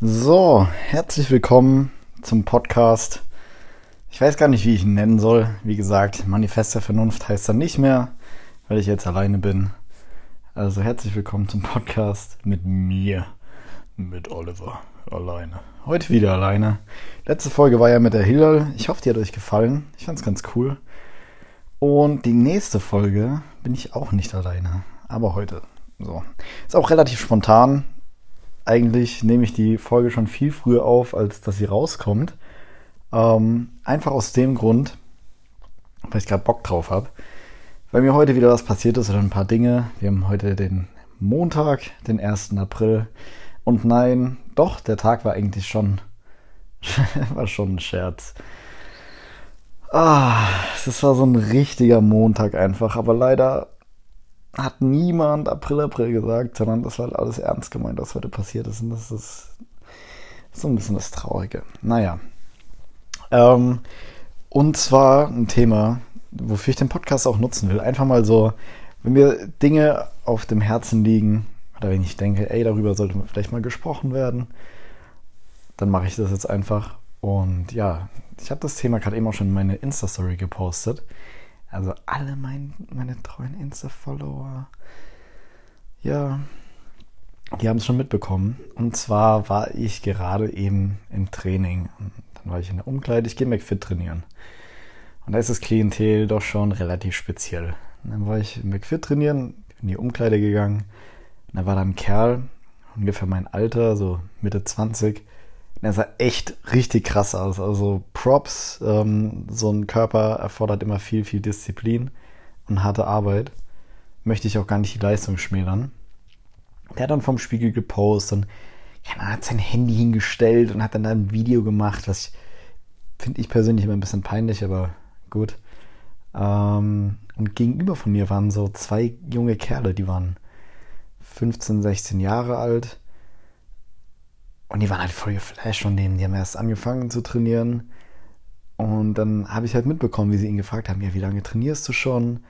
So, herzlich willkommen zum Podcast. Ich weiß gar nicht, wie ich ihn nennen soll. Wie gesagt, Manifest der Vernunft heißt dann nicht mehr, weil ich jetzt alleine bin. Also herzlich willkommen zum Podcast mit mir, mit Oliver, alleine. Heute wieder alleine. Letzte Folge war ja mit der Hillel. Ich hoffe, die hat euch gefallen. Ich fand's ganz cool. Und die nächste Folge bin ich auch nicht alleine. Aber heute. So. Ist auch relativ spontan eigentlich nehme ich die Folge schon viel früher auf, als dass sie rauskommt. Ähm, einfach aus dem Grund, weil ich gerade Bock drauf habe. Weil mir heute wieder was passiert ist oder ein paar Dinge. Wir haben heute den Montag, den 1. April. Und nein, doch, der Tag war eigentlich schon, war schon ein Scherz. Ah, es war so ein richtiger Montag einfach, aber leider hat niemand April, April gesagt, sondern das war halt alles ernst gemeint, was heute passiert ist. Und das ist so ein bisschen das Traurige. Naja. Ähm, und zwar ein Thema, wofür ich den Podcast auch nutzen will. Einfach mal so, wenn mir Dinge auf dem Herzen liegen, oder wenn ich denke, ey, darüber sollte vielleicht mal gesprochen werden, dann mache ich das jetzt einfach. Und ja, ich habe das Thema gerade eben auch schon in meine Insta-Story gepostet. Also alle mein, meine treuen Insta-Follower, ja, die haben es schon mitbekommen. Und zwar war ich gerade eben im Training. Und dann war ich in der Umkleide, ich gehe McFit trainieren. Und da ist das Klientel doch schon relativ speziell. Und dann war ich im McFit trainieren, in die Umkleide gegangen. Und da war dann ein Kerl, ungefähr mein Alter, so Mitte 20, der sah echt richtig krass aus. Also Props, ähm, so ein Körper erfordert immer viel, viel Disziplin und harte Arbeit. Möchte ich auch gar nicht die Leistung schmälern. Der hat dann vom Spiegel gepostet und ja, hat sein Handy hingestellt und hat dann da ein Video gemacht, was finde ich persönlich immer ein bisschen peinlich, aber gut. Ähm, und gegenüber von mir waren so zwei junge Kerle, die waren 15, 16 Jahre alt und die waren halt voll geflasht von denen. Die haben erst angefangen zu trainieren. Und dann habe ich halt mitbekommen, wie sie ihn gefragt haben, ja, wie lange trainierst du schon?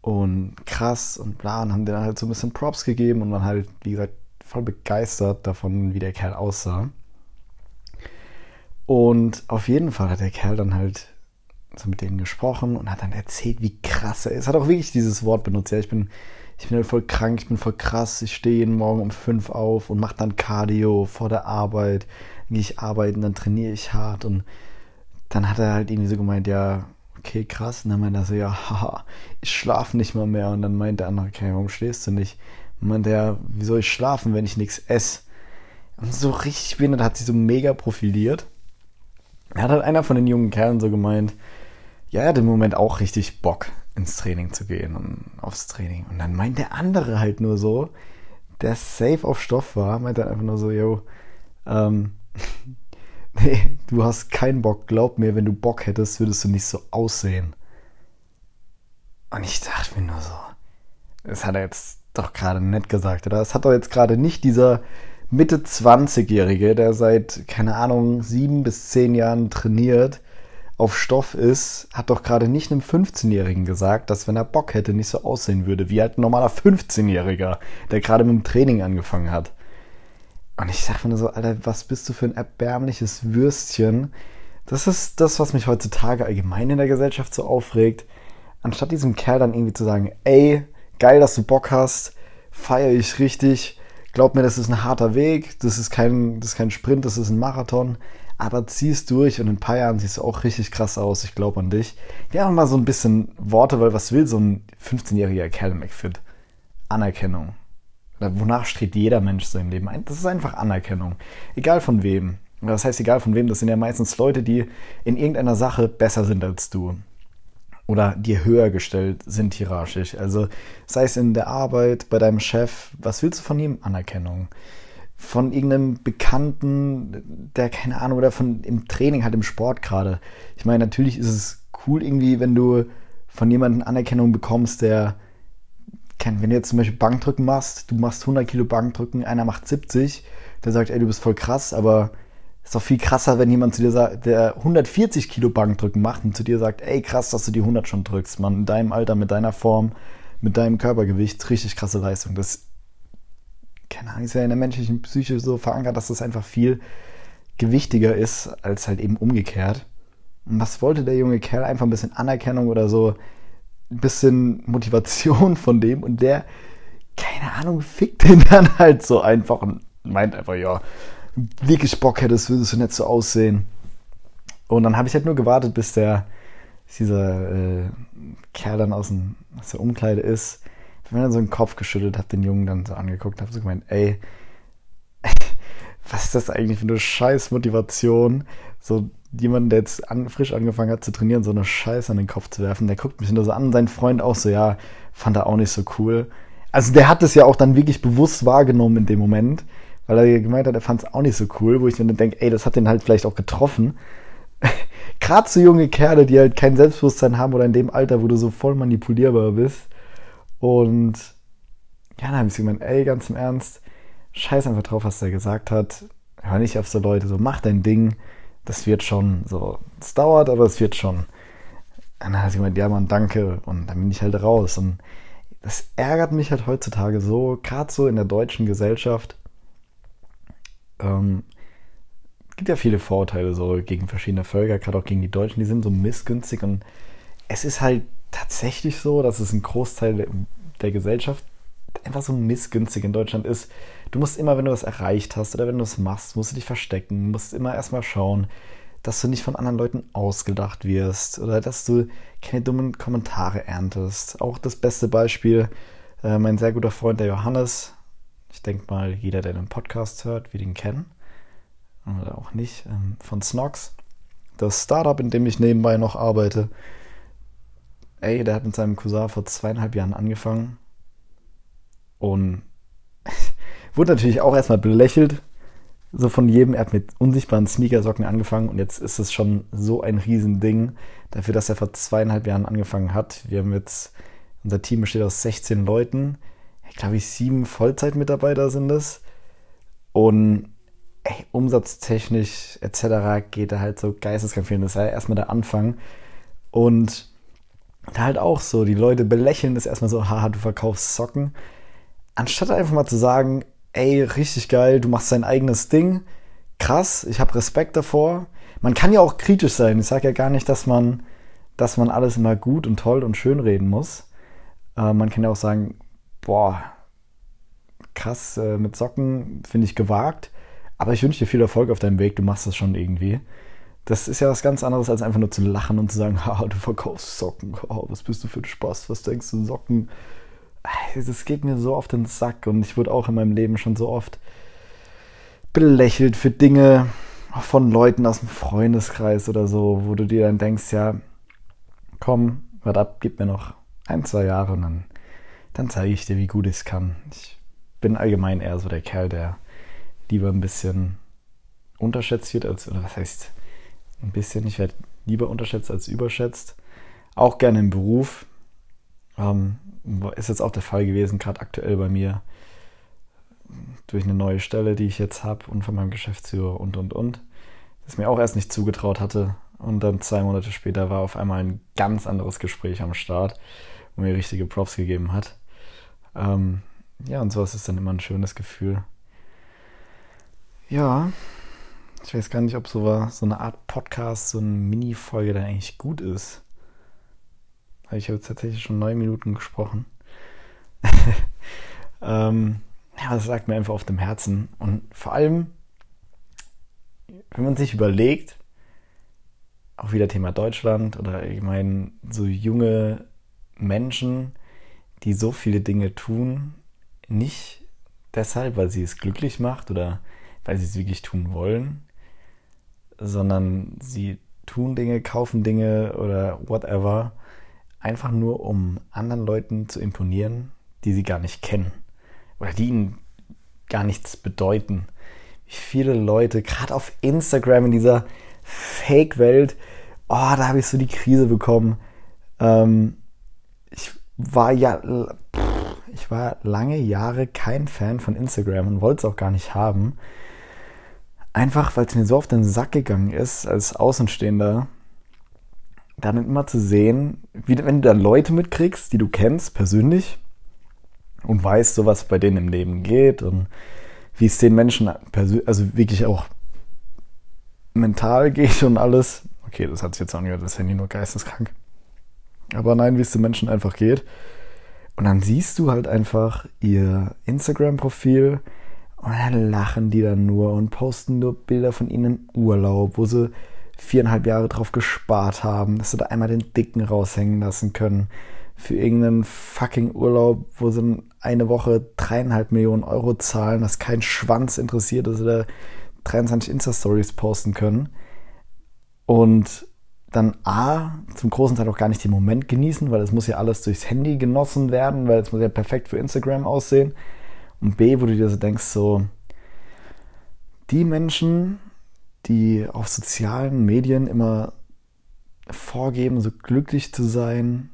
Und krass und bla. Und haben denen halt so ein bisschen Props gegeben und waren halt, wie gesagt, voll begeistert davon, wie der Kerl aussah. Und auf jeden Fall hat der Kerl dann halt so mit denen gesprochen und hat dann erzählt, wie krass er ist. Hat auch wirklich dieses Wort benutzt. Ja, ich bin ich bin halt voll krank, ich bin voll krass, ich stehe jeden Morgen um fünf auf und mache dann Cardio vor der Arbeit, dann gehe ich arbeiten, dann trainiere ich hart und dann hat er halt irgendwie so gemeint, ja, okay, krass, und dann meinte er so, ja, haha, ich schlafe nicht mal mehr und dann meint der andere, okay, warum schläfst du nicht? Und meinte er, wie soll ich schlafen, wenn ich nichts esse? Und so richtig behindert hat sich so mega profiliert. Er hat halt einer von den jungen Kerlen so gemeint, ja, er hat im Moment auch richtig Bock ins Training zu gehen und aufs Training. Und dann meint der andere halt nur so, der safe auf Stoff war, meint dann einfach nur so, yo, ähm, nee, du hast keinen Bock, glaub mir, wenn du Bock hättest, würdest du nicht so aussehen. Und ich dachte mir nur so, das hat er jetzt doch gerade nett gesagt, oder? Das hat doch jetzt gerade nicht dieser Mitte 20-Jährige, der seit, keine Ahnung, sieben bis zehn Jahren trainiert, auf Stoff ist, hat doch gerade nicht einem 15-Jährigen gesagt, dass wenn er Bock hätte, nicht so aussehen würde, wie halt ein normaler 15-Jähriger, der gerade mit dem Training angefangen hat. Und ich dachte mir so, Alter, was bist du für ein erbärmliches Würstchen? Das ist das, was mich heutzutage allgemein in der Gesellschaft so aufregt. Anstatt diesem Kerl dann irgendwie zu sagen, ey, geil, dass du Bock hast, feiere ich richtig, glaub mir, das ist ein harter Weg, das ist kein, das ist kein Sprint, das ist ein Marathon aber zieh's durch und in ein paar Jahren siehst du auch richtig krass aus. Ich glaube an dich. Ja, mal so ein bisschen Worte, weil was will so ein 15-jähriger Kerl im McFit? Anerkennung. Wonach strebt jeder Mensch so im Leben? Das ist einfach Anerkennung. Egal von wem. Das heißt, egal von wem, das sind ja meistens Leute, die in irgendeiner Sache besser sind als du. Oder dir höher gestellt sind hierarchisch. Also sei es in der Arbeit, bei deinem Chef, was willst du von ihm? Anerkennung von irgendeinem Bekannten, der keine Ahnung, oder von im Training halt im Sport gerade. Ich meine, natürlich ist es cool irgendwie, wenn du von jemandem Anerkennung bekommst, der, wenn du jetzt zum Beispiel Bankdrücken machst, du machst 100 Kilo Bankdrücken, einer macht 70, der sagt, ey, du bist voll krass, aber ist doch viel krasser, wenn jemand zu dir sagt, der 140 Kilo Bankdrücken macht und zu dir sagt, ey, krass, dass du die 100 schon drückst, man, in deinem Alter, mit deiner Form, mit deinem Körpergewicht, richtig krasse Leistung. Das keine Ahnung, ist ja in der menschlichen Psyche so verankert, dass das einfach viel gewichtiger ist als halt eben umgekehrt. Und was wollte der junge Kerl? Einfach ein bisschen Anerkennung oder so, ein bisschen Motivation von dem und der, keine Ahnung, fickt den dann halt so einfach und meint einfach, ja, wirklich Bock hättest, würdest du nicht so aussehen. Und dann habe ich halt nur gewartet, bis der, dieser äh, Kerl dann aus, dem, aus der Umkleide ist. Wenn dann so einen Kopf geschüttelt, habe den Jungen dann so angeguckt, habe so gemeint, ey, was ist das eigentlich für eine scheiß Motivation, so jemanden, der jetzt an, frisch angefangen hat zu trainieren, so eine Scheiße an den Kopf zu werfen. Der guckt mich nur so an, sein Freund auch so, ja, fand er auch nicht so cool. Also der hat es ja auch dann wirklich bewusst wahrgenommen in dem Moment, weil er gemeint hat, er fand es auch nicht so cool, wo ich mir dann denke, ey, das hat den halt vielleicht auch getroffen. Gerade so junge Kerle, die halt kein Selbstbewusstsein haben oder in dem Alter, wo du so voll manipulierbar bist. Und ja, dann habe ich so gemeint, ey, ganz im Ernst, scheiß einfach drauf, was der gesagt hat. Hör nicht auf so Leute, so mach dein Ding. Das wird schon so. Es dauert, aber es wird schon. Und dann hat sie gemeint, ja Mann, danke. Und dann bin ich halt raus. Und das ärgert mich halt heutzutage so, gerade so in der deutschen Gesellschaft. Ähm, gibt ja viele Vorurteile so gegen verschiedene Völker, gerade auch gegen die Deutschen, die sind so missgünstig und es ist halt tatsächlich so, dass es ein Großteil der Gesellschaft einfach so missgünstig in Deutschland ist. Du musst immer, wenn du was erreicht hast oder wenn du es machst, musst du dich verstecken, musst immer erstmal schauen, dass du nicht von anderen Leuten ausgedacht wirst oder dass du keine dummen Kommentare erntest. Auch das beste Beispiel, äh, mein sehr guter Freund, der Johannes. Ich denke mal, jeder, der den Podcast hört, wird ihn kennen. Oder auch nicht. Ähm, von Snox. Das Startup, in dem ich nebenbei noch arbeite. Ey, der hat mit seinem Cousin vor zweieinhalb Jahren angefangen und wurde natürlich auch erstmal belächelt, so von jedem. Er hat mit unsichtbaren Sneakersocken angefangen und jetzt ist es schon so ein Riesending dafür, dass er vor zweieinhalb Jahren angefangen hat. Wir haben jetzt, unser Team besteht aus 16 Leuten. Ich glaube, ich sieben Vollzeitmitarbeiter sind es. Und ey, umsatztechnisch etc. geht er halt so geisteskrank. Das ist ja erstmal der Anfang. Und da halt auch so, die Leute belächeln das erstmal so, haha, du verkaufst Socken anstatt einfach mal zu sagen, ey, richtig geil, du machst dein eigenes Ding, krass, ich habe Respekt davor. Man kann ja auch kritisch sein. Ich sage ja gar nicht, dass man, dass man alles immer gut und toll und schön reden muss. Äh, man kann ja auch sagen, boah, krass, äh, mit Socken finde ich gewagt, aber ich wünsche dir viel Erfolg auf deinem Weg, du machst das schon irgendwie. Das ist ja was ganz anderes, als einfach nur zu lachen und zu sagen, ha, du verkaufst Socken, oh, was bist du für ein Spaß, was denkst du, Socken? Das geht mir so auf den Sack und ich wurde auch in meinem Leben schon so oft belächelt für Dinge von Leuten aus dem Freundeskreis oder so, wo du dir dann denkst, ja, komm, warte ab, gib mir noch ein, zwei Jahre und dann, dann zeige ich dir, wie gut ich es kann. Ich bin allgemein eher so der Kerl, der lieber ein bisschen unterschätzt wird als, oder was heißt, ein bisschen, ich werde lieber unterschätzt als überschätzt. Auch gerne im Beruf. Ähm, ist jetzt auch der Fall gewesen, gerade aktuell bei mir, durch eine neue Stelle, die ich jetzt habe und von meinem Geschäftsführer und und und, das mir auch erst nicht zugetraut hatte. Und dann zwei Monate später war auf einmal ein ganz anderes Gespräch am Start, wo mir richtige Props gegeben hat. Ähm, ja, und sowas ist dann immer ein schönes Gefühl. Ja, ich weiß gar nicht, ob so, so eine Art Podcast, so eine Mini-Folge dann eigentlich gut ist. Ich habe jetzt tatsächlich schon neun Minuten gesprochen. ähm, ja, das lag mir einfach auf dem Herzen. Und vor allem, wenn man sich überlegt, auch wieder Thema Deutschland oder ich meine, so junge Menschen, die so viele Dinge tun, nicht deshalb, weil sie es glücklich macht oder weil sie es wirklich tun wollen, sondern sie tun Dinge, kaufen Dinge oder whatever, einfach nur um anderen Leuten zu imponieren, die sie gar nicht kennen oder die ihnen gar nichts bedeuten. Wie viele Leute, gerade auf Instagram in dieser Fake-Welt, oh, da habe ich so die Krise bekommen. Ähm, ich war ja, ich war lange Jahre kein Fan von Instagram und wollte es auch gar nicht haben. Einfach, weil es mir so auf den Sack gegangen ist als Außenstehender, dann immer zu sehen, wie wenn du da Leute mitkriegst, die du kennst persönlich, und weißt so, was bei denen im Leben geht und wie es den Menschen also wirklich auch mental geht und alles. Okay, das hat sich jetzt angehört, das Handy nur geisteskrank. Aber nein, wie es den Menschen einfach geht. Und dann siehst du halt einfach ihr Instagram-Profil und dann lachen die dann nur und posten nur Bilder von ihnen im Urlaub, wo sie viereinhalb Jahre drauf gespart haben, dass sie da einmal den Dicken raushängen lassen können für irgendeinen fucking Urlaub, wo sie eine Woche dreieinhalb Millionen Euro zahlen, dass kein Schwanz interessiert, dass sie da 23 Insta-Stories posten können. Und dann A, zum großen Teil auch gar nicht den Moment genießen, weil es muss ja alles durchs Handy genossen werden, weil es muss ja perfekt für Instagram aussehen. Und B, wo du dir so denkst, so, die Menschen, die auf sozialen Medien immer vorgeben, so glücklich zu sein,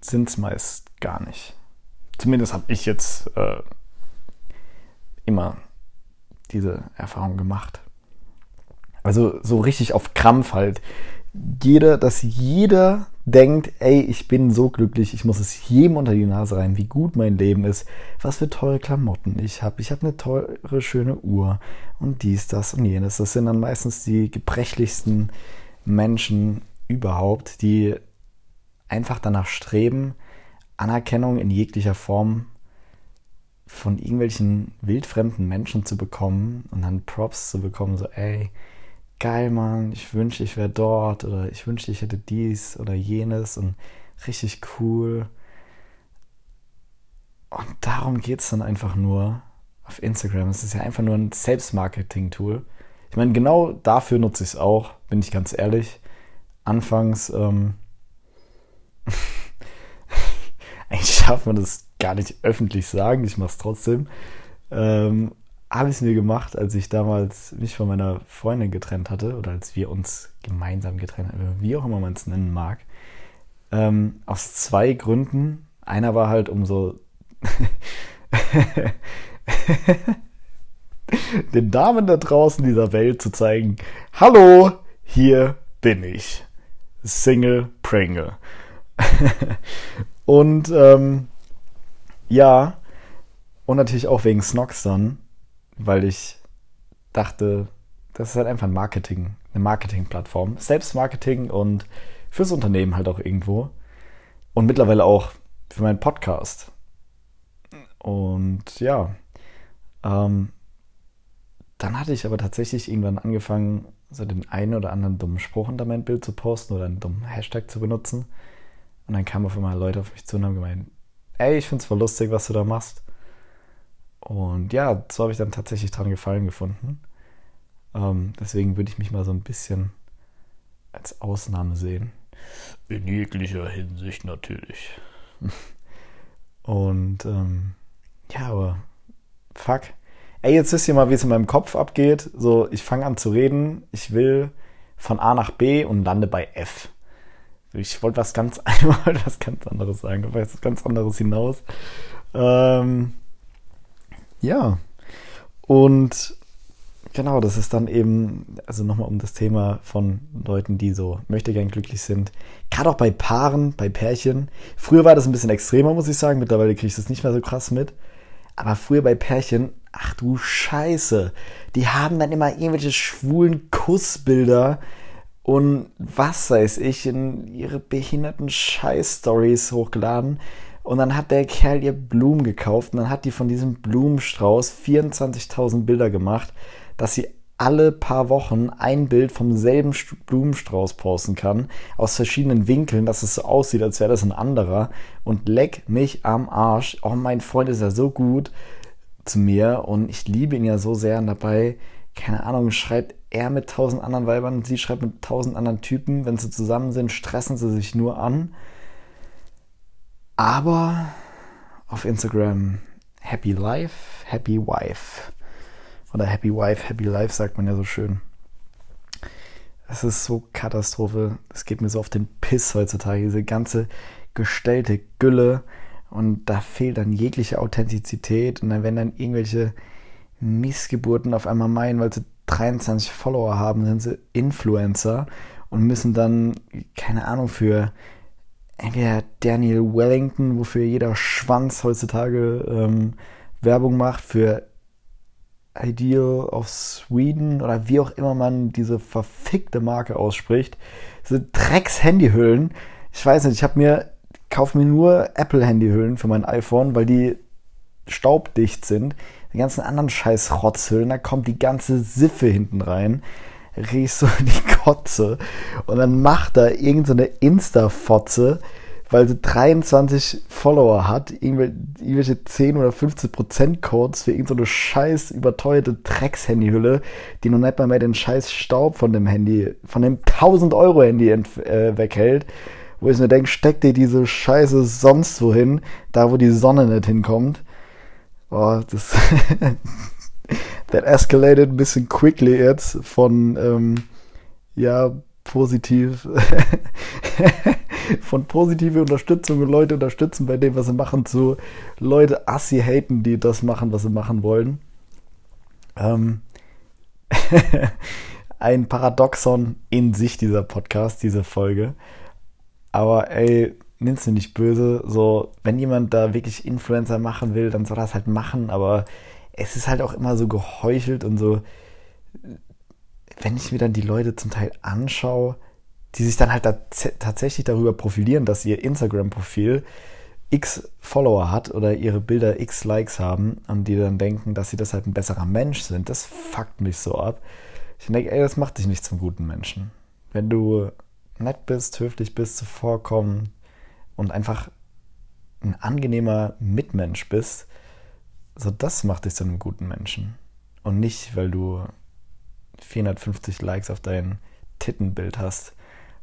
sind es meist gar nicht. Zumindest habe ich jetzt äh, immer diese Erfahrung gemacht. Also so richtig auf Krampf halt. Jeder, dass jeder denkt, ey, ich bin so glücklich, ich muss es jedem unter die Nase rein, wie gut mein Leben ist, was für teure Klamotten ich habe. Ich habe eine teure, schöne Uhr und dies, das und jenes. Das sind dann meistens die gebrechlichsten Menschen überhaupt, die einfach danach streben, Anerkennung in jeglicher Form von irgendwelchen wildfremden Menschen zu bekommen und dann Props zu bekommen, so, ey, geil, Mann, ich wünschte, ich wäre dort oder ich wünschte, ich hätte dies oder jenes und richtig cool. Und darum geht es dann einfach nur auf Instagram. Es ist ja einfach nur ein Selbstmarketing-Tool. Ich meine, genau dafür nutze ich es auch, bin ich ganz ehrlich. Anfangs, ähm, eigentlich darf man das gar nicht öffentlich sagen, ich mache es trotzdem. Ähm, habe ich es mir gemacht, als ich damals mich von meiner Freundin getrennt hatte oder als wir uns gemeinsam getrennt haben, wie auch immer man es nennen mag. Ähm, aus zwei Gründen. Einer war halt, um so den Damen da draußen dieser Welt zu zeigen, hallo, hier bin ich. Single Pringle. und ähm, ja, und natürlich auch wegen Snox dann, weil ich dachte, das ist halt einfach ein Marketing, eine Marketingplattform. Selbstmarketing und fürs Unternehmen halt auch irgendwo. Und mittlerweile auch für meinen Podcast. Und ja, ähm, dann hatte ich aber tatsächlich irgendwann angefangen, so den einen oder anderen dummen Spruch unter mein Bild zu posten oder einen dummen Hashtag zu benutzen. Und dann kamen auf einmal Leute auf mich zu und haben gemeint, ey, ich find's voll lustig, was du da machst. Und ja, so habe ich dann tatsächlich dran gefallen gefunden. Ähm, deswegen würde ich mich mal so ein bisschen als Ausnahme sehen. In jeglicher Hinsicht natürlich. Und ähm, ja, aber fuck. Ey, jetzt wisst ihr mal, wie es in meinem Kopf abgeht. So, ich fange an zu reden, ich will von A nach B und lande bei F. Ich wollte was ganz, was ganz anderes sagen, da weiß was ganz anderes hinaus. Ähm, ja. Und genau, das ist dann eben, also nochmal um das Thema von Leuten, die so möchte gern glücklich sind. Gerade auch bei Paaren, bei Pärchen. Früher war das ein bisschen extremer, muss ich sagen. Mittlerweile kriege ich das nicht mehr so krass mit. Aber früher bei Pärchen, ach du Scheiße, die haben dann immer irgendwelche schwulen Kussbilder und was weiß ich in ihre behinderten Scheiß-Stories hochgeladen. Und dann hat der Kerl ihr Blumen gekauft und dann hat die von diesem Blumenstrauß 24.000 Bilder gemacht, dass sie alle paar Wochen ein Bild vom selben Blumenstrauß posten kann, aus verschiedenen Winkeln, dass es so aussieht, als wäre das ein anderer. Und leck mich am Arsch. Oh, mein Freund ist ja so gut zu mir und ich liebe ihn ja so sehr. Und dabei, keine Ahnung, schreibt er mit tausend anderen Weibern, sie schreibt mit tausend anderen Typen. Wenn sie zusammen sind, stressen sie sich nur an. Aber auf Instagram Happy Life, Happy Wife. Oder Happy Wife, Happy Life sagt man ja so schön. Es ist so Katastrophe. Es geht mir so auf den Piss heutzutage. Diese ganze gestellte Gülle. Und da fehlt dann jegliche Authentizität. Und dann werden dann irgendwelche Missgeburten auf einmal meinen, weil sie 23 Follower haben, sind sie Influencer und müssen dann, keine Ahnung, für entweder Daniel Wellington, wofür jeder Schwanz heutzutage ähm, Werbung macht, für Ideal of Sweden oder wie auch immer man diese verfickte Marke ausspricht. Diese Drecks-Handyhüllen. Ich weiß nicht, ich habe mir, kaufe mir nur Apple-Handyhüllen für mein iPhone, weil die staubdicht sind. Die ganzen anderen scheiß Rotzhüllen, da kommt die ganze Siffe hinten rein. Riechst so die Kotze. Und dann macht da irgendeine so Insta-Fotze weil sie 23 Follower hat, irgendwelche 10 oder 15 Prozent Codes für irgendeine so scheiß überteuerte Drecks-Handyhülle, die noch nicht mal mehr den scheiß Staub von dem Handy, von dem 1000 Euro Handy äh, weghält, wo ich mir denke, steck dir diese Scheiße sonst wohin, da wo die Sonne nicht hinkommt. Boah, das that escalated ein bisschen quickly jetzt von ähm, ja positiv von positive Unterstützung und Leute unterstützen bei dem, was sie machen, zu Leute assi haten, die das machen, was sie machen wollen. Ähm ein Paradoxon in sich, dieser Podcast, diese Folge. Aber ey, nimm's mir nicht böse. So, wenn jemand da wirklich Influencer machen will, dann soll er das halt machen, aber es ist halt auch immer so geheuchelt und so. Wenn ich mir dann die Leute zum Teil anschaue, die sich dann halt da tatsächlich darüber profilieren, dass ihr Instagram-Profil x Follower hat oder ihre Bilder x Likes haben und die dann denken, dass sie deshalb ein besserer Mensch sind, das fuckt mich so ab. Ich denke, ey, das macht dich nicht zum guten Menschen. Wenn du nett bist, höflich bist, zuvorkommen und einfach ein angenehmer Mitmensch bist, so das macht dich zu einem guten Menschen. Und nicht, weil du 450 Likes auf dein Tittenbild hast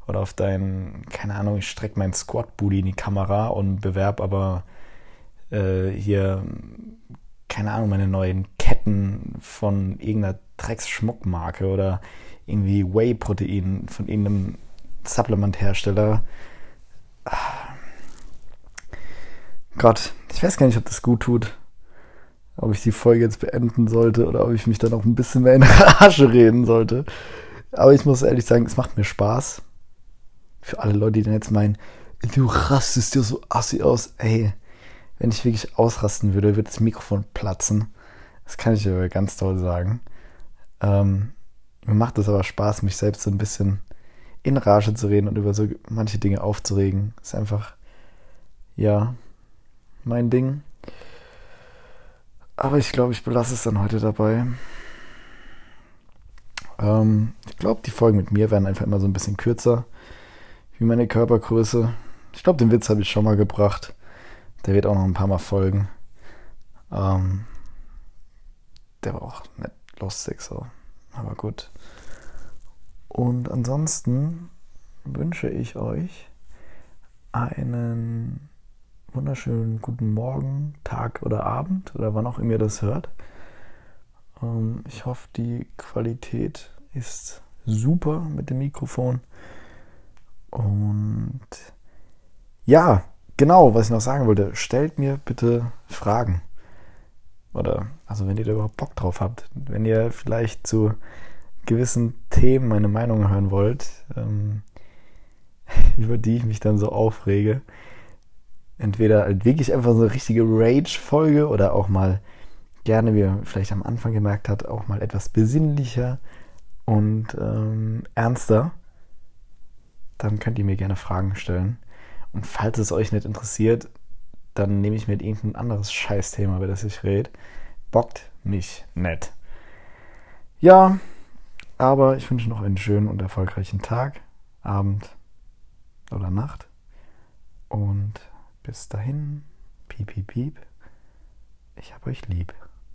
oder auf dein, keine Ahnung, ich strecke mein Squat-Booty in die Kamera und bewerb aber äh, hier, keine Ahnung, meine neuen Ketten von irgendeiner Drecks-Schmuckmarke oder irgendwie Whey-Protein von irgendeinem Supplement-Hersteller. Gott, ich weiß gar nicht, ob das gut tut. Ob ich die Folge jetzt beenden sollte oder ob ich mich da noch ein bisschen mehr in Rage reden sollte. Aber ich muss ehrlich sagen, es macht mir Spaß für alle Leute, die dann jetzt meinen, du rastest dir so assi aus. Ey, wenn ich wirklich ausrasten würde, würde das Mikrofon platzen. Das kann ich aber ganz toll sagen. Ähm, mir macht es aber Spaß, mich selbst so ein bisschen in Rage zu reden und über so manche Dinge aufzuregen. Ist einfach, ja, mein Ding. Aber ich glaube, ich belasse es dann heute dabei. Ähm, ich glaube, die Folgen mit mir werden einfach immer so ein bisschen kürzer wie meine Körpergröße. Ich glaube, den Witz habe ich schon mal gebracht. Der wird auch noch ein paar Mal folgen. Ähm, der war auch nicht lustig so. Aber gut. Und ansonsten wünsche ich euch einen wunderschönen guten Morgen, Tag oder Abend oder wann auch immer ihr das hört. Ähm, ich hoffe, die Qualität ist super mit dem Mikrofon. Und ja, genau, was ich noch sagen wollte, stellt mir bitte Fragen. Oder, also wenn ihr da überhaupt Bock drauf habt, wenn ihr vielleicht zu gewissen Themen meine Meinung hören wollt, ähm, über die ich mich dann so aufrege, entweder halt wirklich einfach so eine richtige Rage-Folge oder auch mal gerne, wie ihr vielleicht am Anfang gemerkt habt, auch mal etwas besinnlicher und ähm, ernster dann könnt ihr mir gerne Fragen stellen. Und falls es euch nicht interessiert, dann nehme ich mir irgendein anderes Scheißthema, über das ich rede. Bockt mich nett. Ja, aber ich wünsche noch einen schönen und erfolgreichen Tag, Abend oder Nacht. Und bis dahin, piep, piep, piep. Ich hab euch lieb.